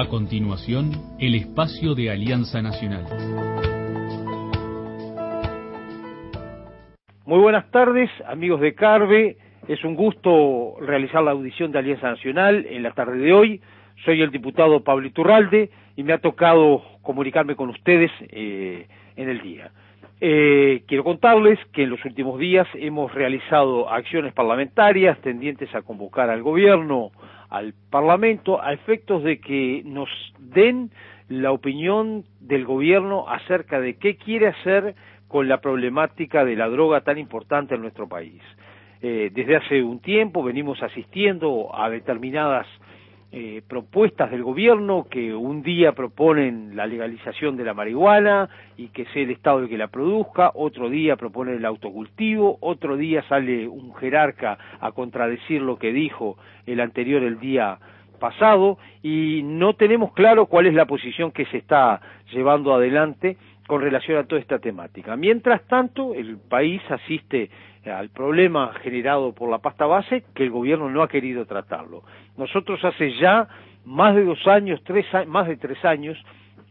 A continuación, el espacio de Alianza Nacional. Muy buenas tardes, amigos de Carve. Es un gusto realizar la audición de Alianza Nacional en la tarde de hoy. Soy el diputado Pablo Iturralde y me ha tocado comunicarme con ustedes eh, en el día. Eh, quiero contarles que en los últimos días hemos realizado acciones parlamentarias tendientes a convocar al gobierno, al Parlamento, a efectos de que nos den la opinión del gobierno acerca de qué quiere hacer con la problemática de la droga tan importante en nuestro país. Eh, desde hace un tiempo venimos asistiendo a determinadas eh, propuestas del gobierno que un día proponen la legalización de la marihuana y que sea el Estado el que la produzca, otro día proponen el autocultivo, otro día sale un jerarca a contradecir lo que dijo el anterior el día pasado y no tenemos claro cuál es la posición que se está llevando adelante con relación a toda esta temática. Mientras tanto, el país asiste al problema generado por la pasta base que el gobierno no ha querido tratarlo. Nosotros hace ya más de dos años, tres, más de tres años,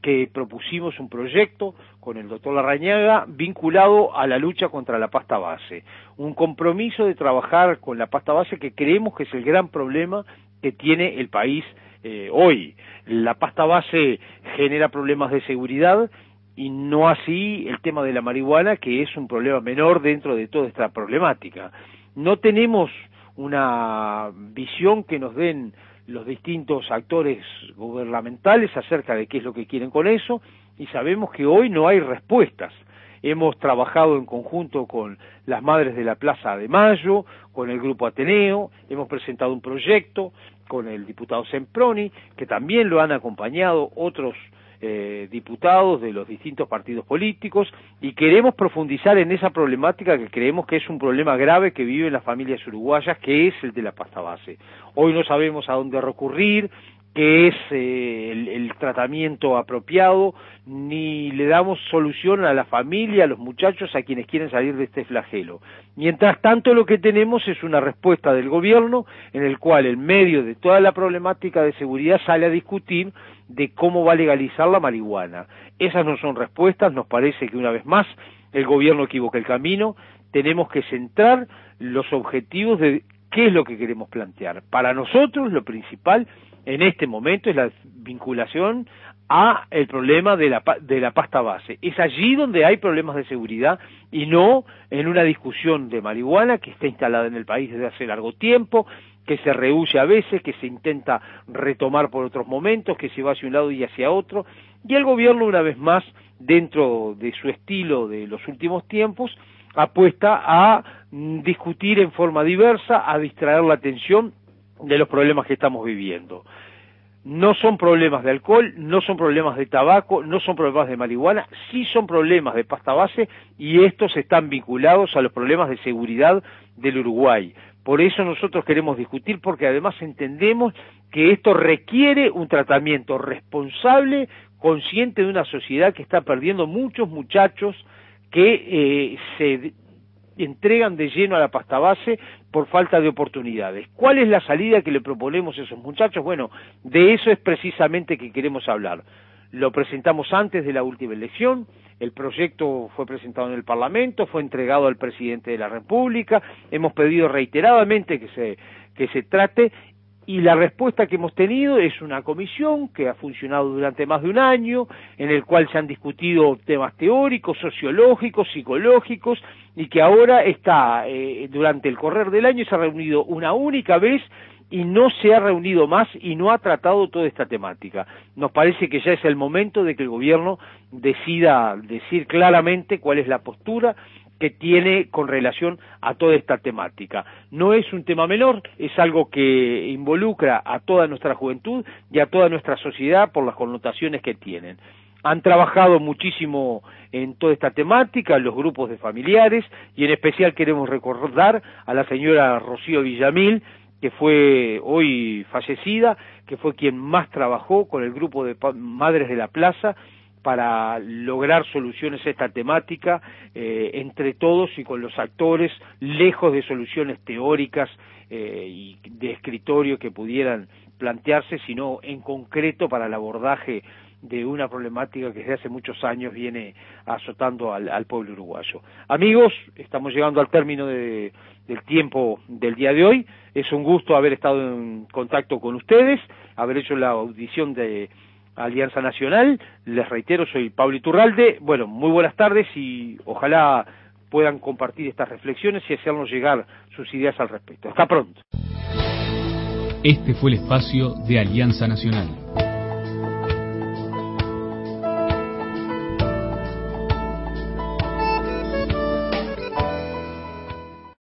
que propusimos un proyecto con el doctor Larrañaga vinculado a la lucha contra la pasta base. Un compromiso de trabajar con la pasta base que creemos que es el gran problema que tiene el país eh, hoy. La pasta base genera problemas de seguridad, y no así el tema de la marihuana, que es un problema menor dentro de toda esta problemática. No tenemos una visión que nos den los distintos actores gubernamentales acerca de qué es lo que quieren con eso y sabemos que hoy no hay respuestas. Hemos trabajado en conjunto con las madres de la Plaza de Mayo, con el Grupo Ateneo, hemos presentado un proyecto con el diputado Semproni, que también lo han acompañado otros eh, diputados de los distintos partidos políticos y queremos profundizar en esa problemática que creemos que es un problema grave que viven las familias uruguayas, que es el de la pasta base. Hoy no sabemos a dónde recurrir, qué es eh, el, tratamiento apropiado, ni le damos solución a la familia, a los muchachos, a quienes quieren salir de este flagelo. Mientras tanto, lo que tenemos es una respuesta del gobierno en el cual, en medio de toda la problemática de seguridad, sale a discutir de cómo va a legalizar la marihuana. Esas no son respuestas, nos parece que una vez más el gobierno equivoca el camino, tenemos que centrar los objetivos de qué es lo que queremos plantear. Para nosotros lo principal en este momento es la vinculación a el problema de la, de la pasta base. Es allí donde hay problemas de seguridad y no en una discusión de marihuana que está instalada en el país desde hace largo tiempo, que se rehúye a veces, que se intenta retomar por otros momentos, que se va hacia un lado y hacia otro, y el gobierno una vez más, dentro de su estilo de los últimos tiempos, apuesta a discutir en forma diversa, a distraer la atención de los problemas que estamos viviendo. No son problemas de alcohol, no son problemas de tabaco, no son problemas de marihuana, sí son problemas de pasta base y estos están vinculados a los problemas de seguridad del Uruguay. Por eso nosotros queremos discutir, porque además entendemos que esto requiere un tratamiento responsable, consciente de una sociedad que está perdiendo muchos muchachos que eh, se entregan de lleno a la pasta base por falta de oportunidades. ¿Cuál es la salida que le proponemos a esos muchachos? Bueno, de eso es precisamente que queremos hablar. Lo presentamos antes de la última elección, el proyecto fue presentado en el Parlamento, fue entregado al presidente de la República, hemos pedido reiteradamente que se, que se trate y la respuesta que hemos tenido es una comisión que ha funcionado durante más de un año, en el cual se han discutido temas teóricos, sociológicos, psicológicos, y que ahora está, eh, durante el correr del año, se ha reunido una única vez y no se ha reunido más y no ha tratado toda esta temática. Nos parece que ya es el momento de que el gobierno decida decir claramente cuál es la postura que tiene con relación a toda esta temática. No es un tema menor, es algo que involucra a toda nuestra juventud y a toda nuestra sociedad por las connotaciones que tienen. Han trabajado muchísimo en toda esta temática, los grupos de familiares, y en especial queremos recordar a la señora Rocío Villamil, que fue hoy fallecida, que fue quien más trabajó con el grupo de Madres de la Plaza para lograr soluciones a esta temática eh, entre todos y con los actores, lejos de soluciones teóricas eh, y de escritorio que pudieran plantearse, sino en concreto para el abordaje de una problemática que desde hace muchos años viene azotando al, pueblo uruguayo. Amigos, estamos llegando al término del tiempo del día de hoy. Es un gusto haber estado en contacto con ustedes, haber hecho la audición de Alianza Nacional. Les reitero, soy Pablo Iturralde. Bueno, muy buenas tardes y ojalá puedan compartir estas reflexiones y hacernos llegar sus ideas al respecto. Hasta pronto. Este fue el espacio de Alianza Nacional.